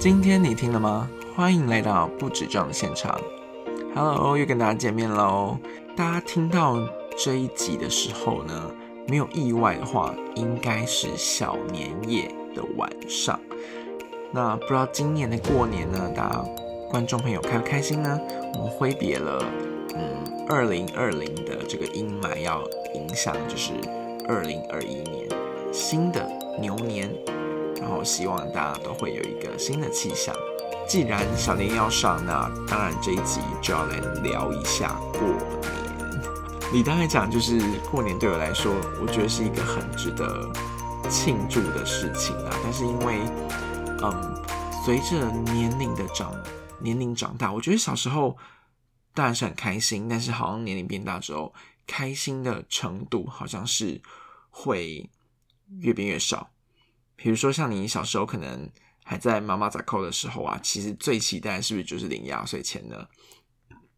今天你听了吗？欢迎来到不止这样的现场。Hello，又跟大家见面喽。大家听到这一集的时候呢，没有意外的话，应该是小年夜的晚上。那不知道今年的过年呢，大家观众朋友开不开心呢？我们挥别了，嗯，二零二零的这个阴霾要影响，就是二零二一年新的牛年，然后希望大家都会有一个新的气象。既然小年要上，那当然这一集就要来聊一下过年。理当来讲，就是过年对我来说，我觉得是一个很值得庆祝的事情啊。但是因为嗯，随着年龄的长，年龄长大，我觉得小时候当然是很开心，但是好像年龄变大之后，开心的程度好像是会越变越少。比如说像你小时候可能还在妈妈在扣的时候啊，其实最期待是不是就是领压岁钱呢？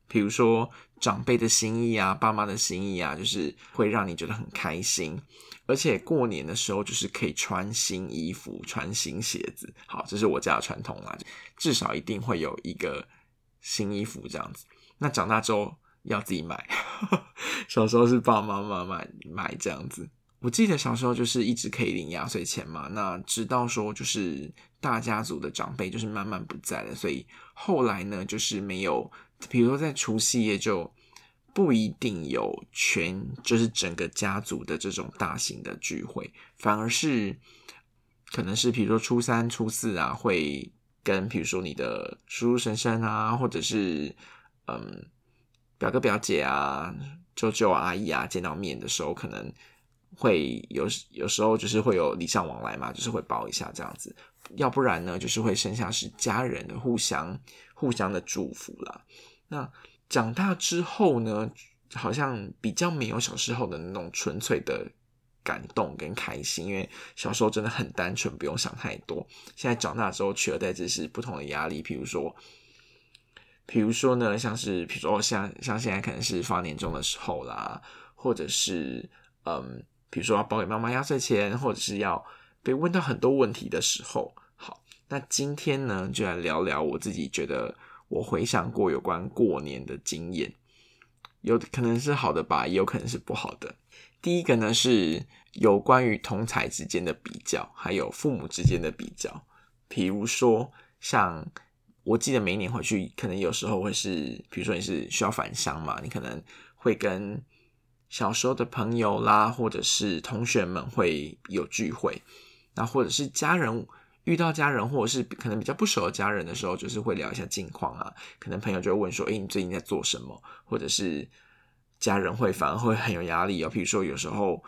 比如说长辈的心意啊，爸妈的心意啊，就是会让你觉得很开心。而且过年的时候，就是可以穿新衣服、穿新鞋子。好，这是我家的传统啦，至少一定会有一个新衣服这样子。那长大之后要自己买，小时候是爸爸妈妈买买这样子。我记得小时候就是一直可以领压岁钱嘛。那直到说就是大家族的长辈就是慢慢不在了，所以后来呢就是没有，比如说在除夕夜就。不一定有全，就是整个家族的这种大型的聚会，反而是可能是比如说初三、初四啊，会跟比如说你的叔叔婶婶啊，或者是嗯表哥表姐啊、舅舅阿姨啊见到面的时候，可能会有有时候就是会有礼尚往来嘛，就是会包一下这样子，要不然呢，就是会剩下是家人的互相互相的祝福啦。那。长大之后呢，好像比较没有小时候的那种纯粹的感动跟开心，因为小时候真的很单纯，不用想太多。现在长大之后，取而代之是不同的压力，比如说，比如说呢，像是，比如说像像现在可能是发年终的时候啦，或者是嗯，比如说要包给妈妈压岁钱，或者是要被问到很多问题的时候。好，那今天呢，就来聊聊我自己觉得。我回想过有关过年的经验，有可能是好的吧，也有可能是不好的。第一个呢是有关于同才之间的比较，还有父母之间的比较。比如说，像我记得每一年回去，可能有时候会是，比如说你是需要返乡嘛，你可能会跟小时候的朋友啦，或者是同学们会有聚会，那或者是家人。遇到家人或者是可能比较不熟的家人的时候，就是会聊一下近况啊。可能朋友就会问说：“哎，你最近在做什么？”或者是家人会反而会很有压力哦。比如说有时候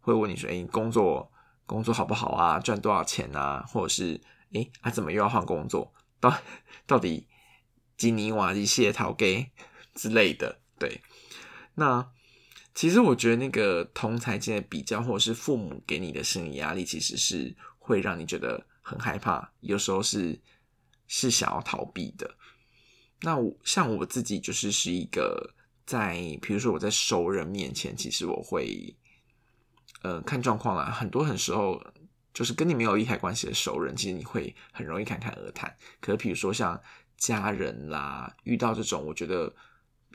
会问你说：“哎，工作工作好不好啊？赚多少钱啊？”或者是“哎，啊怎么又要换工作？到到底金尼瓦一谢桃给之类的。”对，那其实我觉得那个同才间的比较，或者是父母给你的心理压力，其实是会让你觉得。很害怕，有时候是是想要逃避的。那我像我自己就是是一个在，比如说我在熟人面前，其实我会呃看状况啦。很多很时候就是跟你没有利害关系的熟人，其实你会很容易侃侃而谈。可是比如说像家人啦，遇到这种我觉得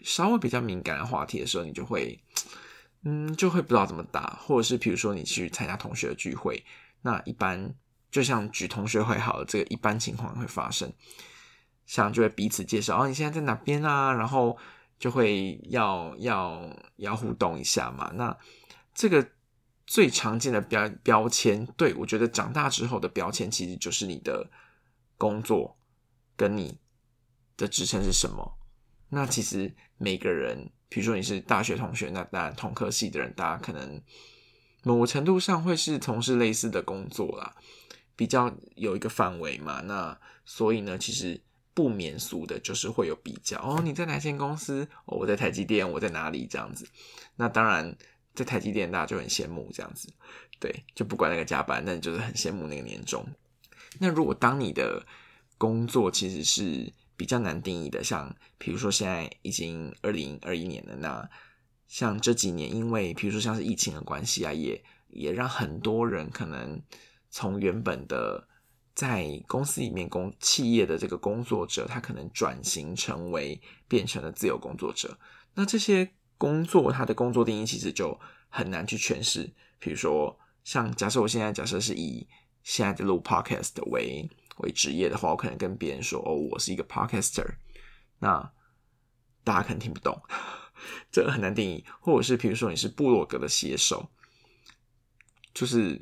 稍微比较敏感的话题的时候，你就会 嗯就会不知道怎么答，或者是比如说你去参加同学的聚会，那一般。就像举同学会好了，这个一般情况会发生，像就会彼此介绍哦，你现在在哪边啊？然后就会要要要互动一下嘛。那这个最常见的标标签，对我觉得长大之后的标签其实就是你的工作跟你的职称是什么。那其实每个人，比如说你是大学同学，那当然同科系的人，大家可能某程度上会是从事类似的工作啦。比较有一个范围嘛，那所以呢，其实不免俗的，就是会有比较哦。你在哪间公司？哦，我在台积电，我在哪里？这样子。那当然，在台积电，大家就很羡慕这样子。对，就不管那个加班，但就是很羡慕那个年终。那如果当你的工作其实是比较难定义的，像比如说现在已经二零二一年了，那像这几年，因为比如说像是疫情的关系啊，也也让很多人可能。从原本的在公司里面工企业的这个工作者，他可能转型成为变成了自由工作者。那这些工作，他的工作定义其实就很难去诠释。比如说，像假设我现在假设是以现在的录 podcast 为为职业的话，我可能跟别人说：“哦，我是一个 podcaster。”那大家可能听不懂，这个很难定义。或者是比如说你是部落格的写手，就是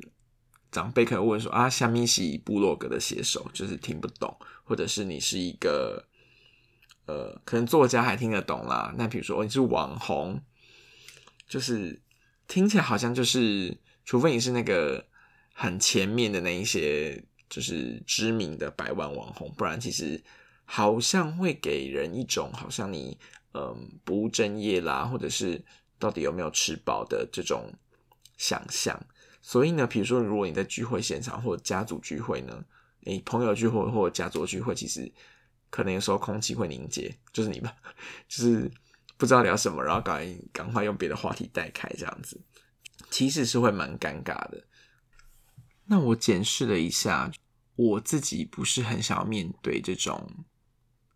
长辈可能问说：“啊，虾米是部落格的写手？”就是听不懂。或者是你是一个呃，可能作家还听得懂啦。那比如说你是网红，就是听起来好像就是，除非你是那个。很前面的那一些就是知名的百万网红，不然其实好像会给人一种好像你嗯不务正业啦，或者是到底有没有吃饱的这种想象。所以呢，比如说如果你在聚会现场或者家族聚会呢，你朋友聚会或者家族聚会，其实可能有时候空气会凝结，就是你们就是不知道聊什么，然后赶赶快用别的话题带开这样子，其实是会蛮尴尬的。那我检视了一下，我自己不是很想要面对这种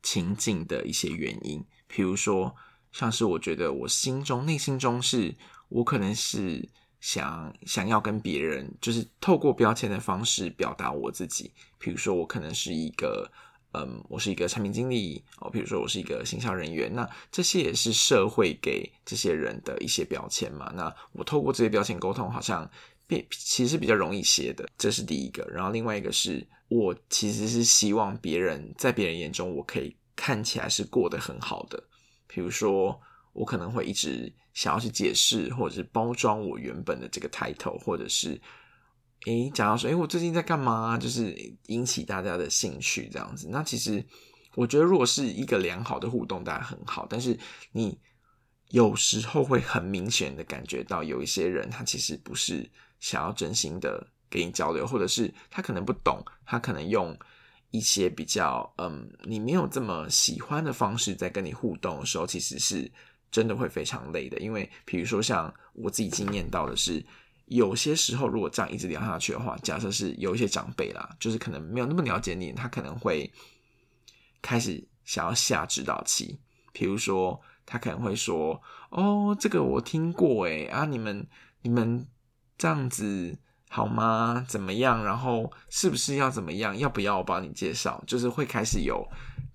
情境的一些原因，比如说，像是我觉得我心中、内心中是，我可能是想想要跟别人，就是透过标签的方式表达我自己，比如说我可能是一个，嗯，我是一个产品经理哦，比如说我是一个行销人员，那这些也是社会给这些人的一些标签嘛，那我透过这些标签沟通，好像。变其实比较容易写的，这是第一个。然后另外一个是我其实是希望别人在别人眼中，我可以看起来是过得很好的。比如说，我可能会一直想要去解释或者是包装我原本的这个 title，或者是诶讲到说，诶我最近在干嘛？就是引起大家的兴趣这样子。那其实我觉得，如果是一个良好的互动，当然很好。但是你有时候会很明显的感觉到，有一些人他其实不是。想要真心的给你交流，或者是他可能不懂，他可能用一些比较嗯你没有这么喜欢的方式在跟你互动的时候，其实是真的会非常累的。因为比如说像我自己经验到的是，有些时候如果这样一直聊下去的话，假设是有一些长辈啦，就是可能没有那么了解你，他可能会开始想要下指导期。比如说他可能会说：“哦，这个我听过，诶啊，你们你们。”这样子好吗？怎么样？然后是不是要怎么样？要不要我帮你介绍？就是会开始有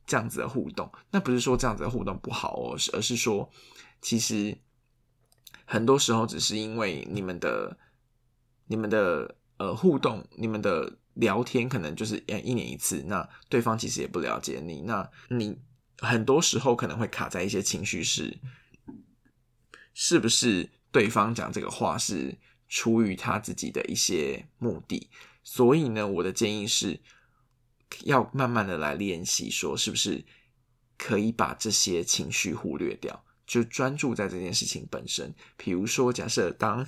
这样子的互动。那不是说这样子的互动不好哦，而是说，其实很多时候只是因为你们的、你们的呃互动、你们的聊天，可能就是呃一年一次。那对方其实也不了解你，那你很多时候可能会卡在一些情绪是，是不是对方讲这个话是？出于他自己的一些目的，所以呢，我的建议是要慢慢的来练习，说是不是可以把这些情绪忽略掉，就专注在这件事情本身。比如说，假设当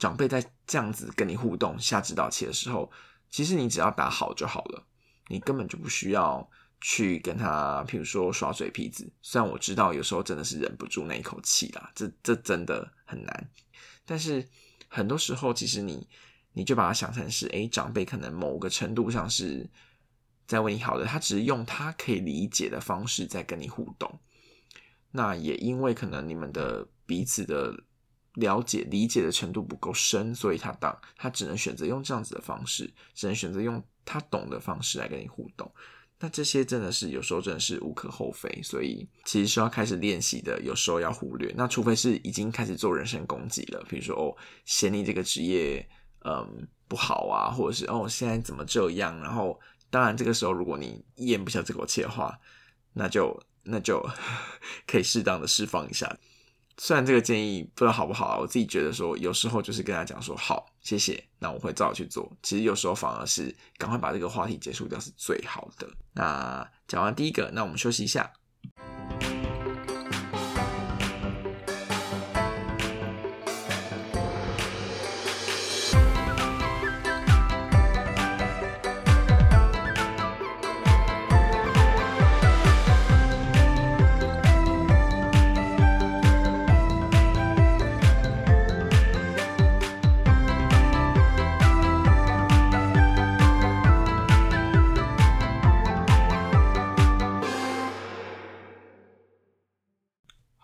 长辈在这样子跟你互动下指导棋的时候，其实你只要打好就好了，你根本就不需要去跟他，譬如说耍嘴皮子。虽然我知道有时候真的是忍不住那一口气啦，这这真的很难，但是。很多时候，其实你你就把它想成是，哎，长辈可能某个程度上是在为你好的，他只是用他可以理解的方式在跟你互动。那也因为可能你们的彼此的了解、理解的程度不够深，所以他当他只能选择用这样子的方式，只能选择用他懂的方式来跟你互动。那这些真的是有时候真的是无可厚非，所以其实是要开始练习的。有时候要忽略，那除非是已经开始做人身攻击了，比如说哦嫌你这个职业嗯不好啊，或者是哦现在怎么这样，然后当然这个时候如果你咽不下这口气的话，那就那就 可以适当的释放一下。虽然这个建议不知道好不好，我自己觉得说有时候就是跟他讲说好，谢谢，那我会照去做。其实有时候反而是赶快把这个话题结束掉是最好的。那讲完第一个，那我们休息一下。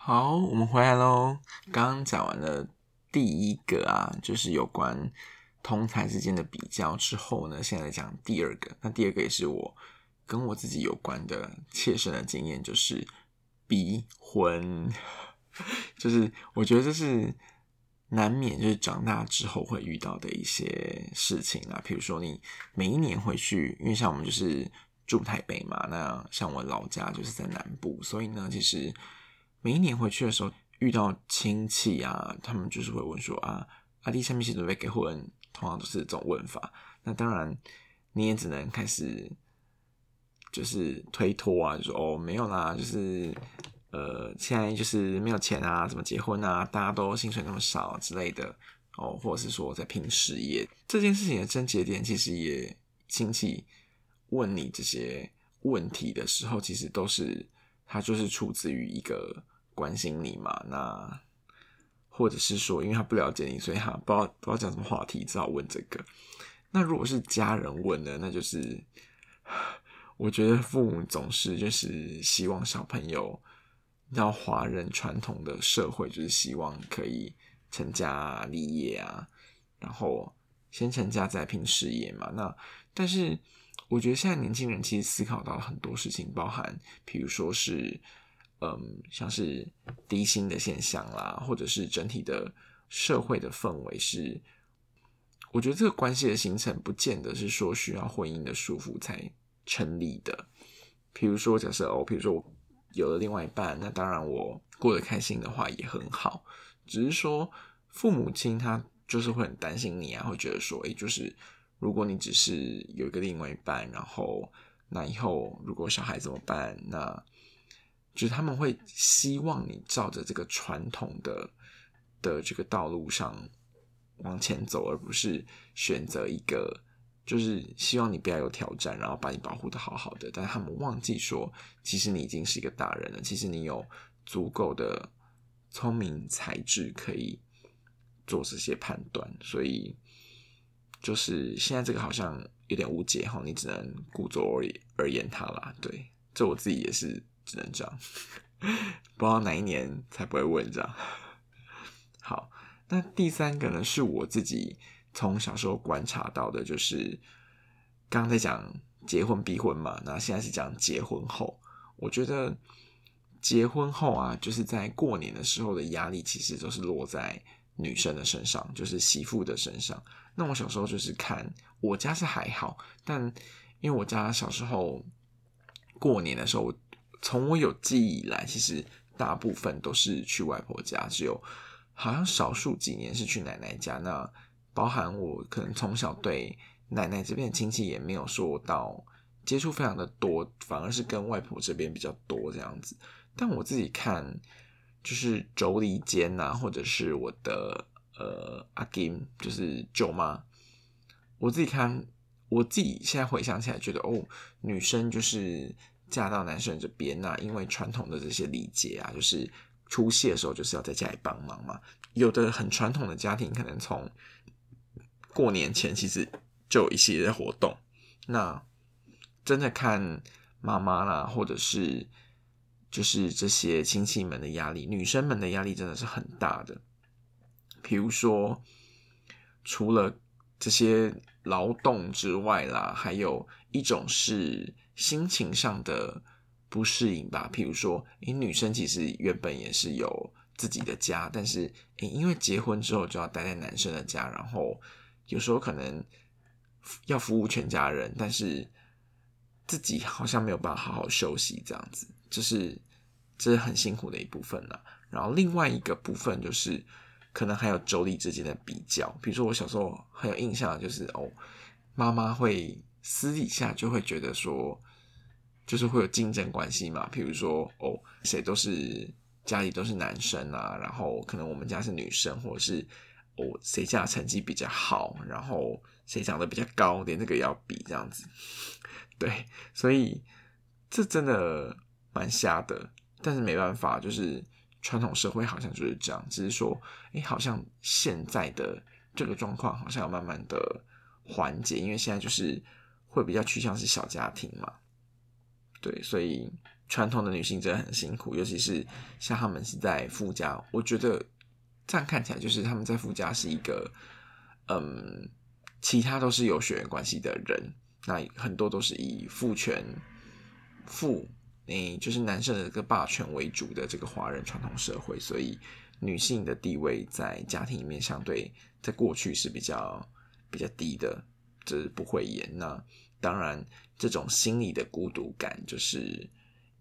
好，我们回来喽。刚刚讲完了第一个啊，就是有关同才之间的比较之后呢，现在讲第二个。那第二个也是我跟我自己有关的切身的经验，就是逼婚。就是我觉得这是难免，就是长大之后会遇到的一些事情啊。比如说你每一年回去，因为像我们就是住台北嘛，那像我老家就是在南部，所以呢，其实。每一年回去的时候，遇到亲戚啊，他们就是会问说啊，阿弟下面是准备结婚，通常都是这种问法。那当然，你也只能开始就是推脱啊，就说哦没有啦，就是呃现在就是没有钱啊，怎么结婚啊？大家都薪水那么少之类的哦，或者是说在拼事业这件事情的症结点，其实也亲戚问你这些问题的时候，其实都是他就是出自于一个。关心你嘛？那或者是说，因为他不了解你，所以他不知道不知道讲什么话题，只好问这个。那如果是家人问的，那就是我觉得父母总是就是希望小朋友，要华人传统的社会就是希望可以成家立业啊，然后先成家再拼事业嘛。那但是我觉得现在年轻人其实思考到很多事情，包含比如说是。嗯，像是低薪的现象啦，或者是整体的社会的氛围是，我觉得这个关系的形成不见得是说需要婚姻的束缚才成立的。比如说，假设哦，比如说我有了另外一半，那当然我过得开心的话也很好。只是说父母亲他就是会很担心你啊，会觉得说，哎，就是如果你只是有一个另外一半，然后那以后如果小孩怎么办？那就是他们会希望你照着这个传统的的这个道路上往前走，而不是选择一个就是希望你不要有挑战，然后把你保护的好好的。但他们忘记说，其实你已经是一个大人了，其实你有足够的聪明才智可以做这些判断。所以，就是现在这个好像有点无解哈，你只能顾左而而言他啦。对，这我自己也是。只能这样，不知道哪一年才不会问这样。好，那第三个呢，是我自己从小时候观察到的，就是刚刚在讲结婚逼婚嘛，那现在是讲结婚后。我觉得结婚后啊，就是在过年的时候的压力，其实都是落在女生的身上，就是媳妇的身上。那我小时候就是看我家是还好，但因为我家小时候过年的时候。从我有记忆以来，其实大部分都是去外婆家，只有好像少数几年是去奶奶家。那包含我可能从小对奶奶这边的亲戚也没有说到接触非常的多，反而是跟外婆这边比较多这样子。但我自己看，就是妯娌间呐，或者是我的呃阿金，就是舅妈，我自己看，我自己现在回想起来，觉得哦，女生就是。嫁到男生这边，那因为传统的这些礼节啊，就是出戏的时候就是要在家里帮忙嘛。有的很传统的家庭，可能从过年前其实就有一系列活动。那真的看妈妈啦，或者是就是这些亲戚们的压力，女生们的压力真的是很大的。比如说，除了这些劳动之外啦，还有一种是。心情上的不适应吧，譬如说，诶，女生其实原本也是有自己的家，但是诶，因为结婚之后就要待在男生的家，然后有时候可能要服务全家人，但是自己好像没有办法好好休息，这样子，就是这是很辛苦的一部分了。然后另外一个部分就是，可能还有妯娌之间的比较，比如说我小时候很有印象，就是哦，妈妈会。私底下就会觉得说，就是会有竞争关系嘛。譬如说，哦，谁都是家里都是男生啊，然后可能我们家是女生，或者是哦，谁家成绩比较好，然后谁长得比较高，连那个要比这样子。对，所以这真的蛮瞎的。但是没办法，就是传统社会好像就是这样。只是说，哎，好像现在的这个状况好像要慢慢的缓解，因为现在就是。会比较趋向是小家庭嘛，对，所以传统的女性真的很辛苦，尤其是像他们是在夫家，我觉得这样看起来就是他们在夫家是一个，嗯，其他都是有血缘关系的人，那很多都是以父权、父，诶，就是男生的这个霸权为主的这个华人传统社会，所以女性的地位在家庭里面相对在过去是比较比较低的，这是不会演。那当然，这种心理的孤独感就是。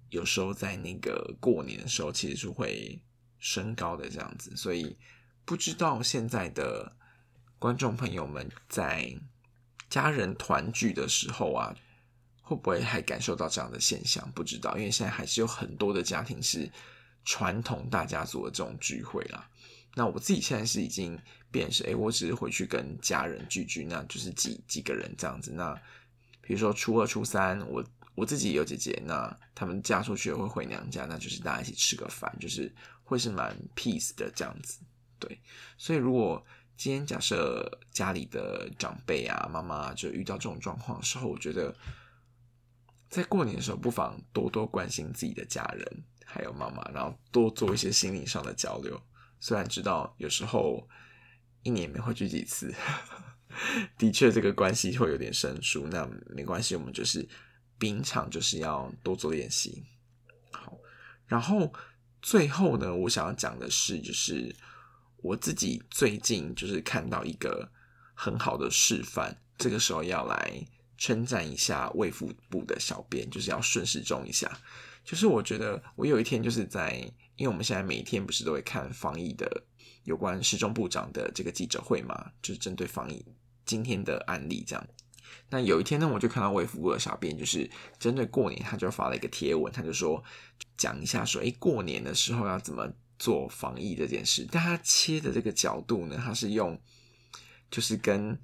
有时候在那个过年的时候，其实是会升高的这样子，所以不知道现在的观众朋友们在家人团聚的时候啊，会不会还感受到这样的现象？不知道，因为现在还是有很多的家庭是传统大家族的这种聚会啦。那我自己现在是已经变是，哎，我只是回去跟家人聚聚，那就是几几个人这样子。那比如说初二、初三，我。我自己有姐姐，那他们嫁出去会回娘家，那就是大家一起吃个饭，就是会是蛮 peace 的这样子。对，所以如果今天假设家里的长辈啊、妈妈就遇到这种状况的时候，我觉得在过年的时候不妨多多关心自己的家人还有妈妈，然后多做一些心理上的交流。虽然知道有时候一年没回去几次，的确这个关系会有点生疏，那没关系，我们就是。平常就是要多做练习，好。然后最后呢，我想要讲的是，就是我自己最近就是看到一个很好的示范，这个时候要来称赞一下卫福部的小编，就是要顺时钟一下。就是我觉得我有一天就是在，因为我们现在每一天不是都会看防疫的有关时钟部长的这个记者会嘛，就是针对防疫今天的案例这样。那有一天呢，我就看到卫福部的小编，就是针对过年，他就发了一个贴文，他就说讲一下说，哎，过年的时候要怎么做防疫这件事。但他切的这个角度呢，他是用就是跟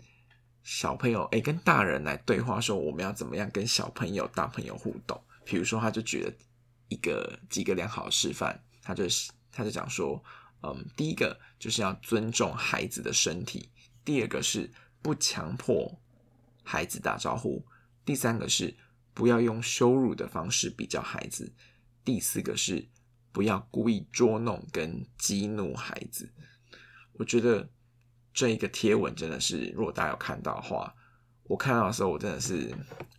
小朋友，哎，跟大人来对话，说我们要怎么样跟小朋友、大朋友互动。比如说，他就举了一个几个良好的示范，他就是他就讲说，嗯，第一个就是要尊重孩子的身体，第二个是不强迫。孩子打招呼。第三个是不要用羞辱的方式比较孩子。第四个是不要故意捉弄跟激怒孩子。我觉得这一个贴文真的是，如果大家有看到的话，我看到的时候我真的是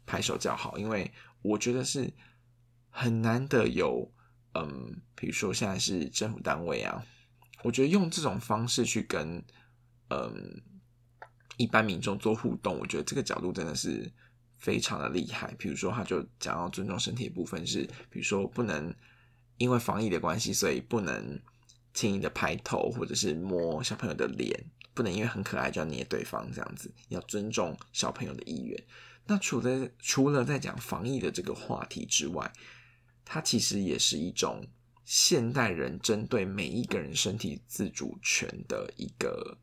拍手叫好，因为我觉得是很难得有，嗯，比如说现在是政府单位啊，我觉得用这种方式去跟，嗯。一般民众做互动，我觉得这个角度真的是非常的厉害。比如说，他就讲到尊重身体的部分是，比如说不能因为防疫的关系，所以不能轻易的拍头或者是摸小朋友的脸，不能因为很可爱就要捏对方这样子，要尊重小朋友的意愿。那除了除了在讲防疫的这个话题之外，它其实也是一种现代人针对每一个人身体自主权的一个。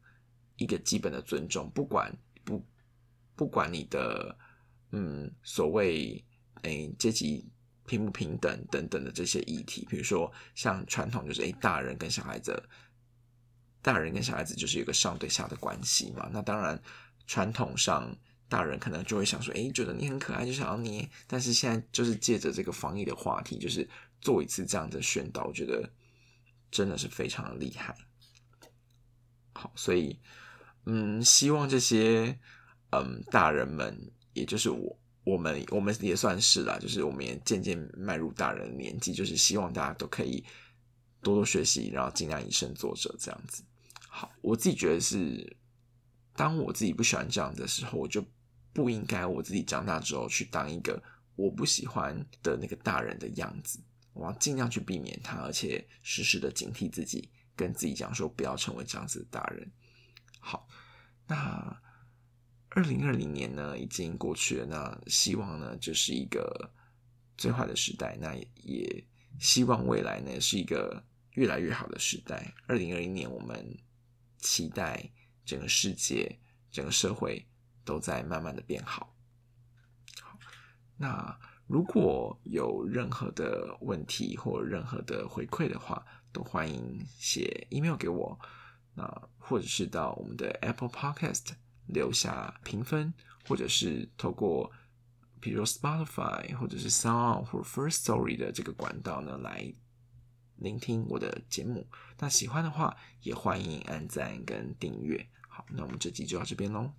一个基本的尊重，不管不不管你的嗯所谓诶阶级平不平等等等的这些议题，比如说像传统就是诶大人跟小孩子，大人跟小孩子就是有个上对下的关系嘛。那当然传统上大人可能就会想说，诶觉得你很可爱就想要捏，但是现在就是借着这个防疫的话题，就是做一次这样的宣导，我觉得真的是非常的厉害。好，所以。嗯，希望这些嗯大人们，也就是我我们我们也算是啦，就是我们也渐渐迈入大人的年纪，就是希望大家都可以多多学习，然后尽量以身作则这样子。好，我自己觉得是，当我自己不喜欢这样的时候，我就不应该我自己长大之后去当一个我不喜欢的那个大人的样子。我要尽量去避免他，而且时时的警惕自己，跟自己讲说不要成为这样子的大人。好，那二零二零年呢已经过去了，那希望呢就是一个最坏的时代，那也希望未来呢是一个越来越好的时代。二零二零年，我们期待整个世界、整个社会都在慢慢的变好。好，那如果有任何的问题或任何的回馈的话，都欢迎写 email 给我。那或者是到我们的 Apple Podcast 留下评分，或者是透过比如 Spotify 或者是 Sound 或 First Story 的这个管道呢，来聆听我的节目。那喜欢的话，也欢迎按赞跟订阅。好，那我们这集就到这边喽。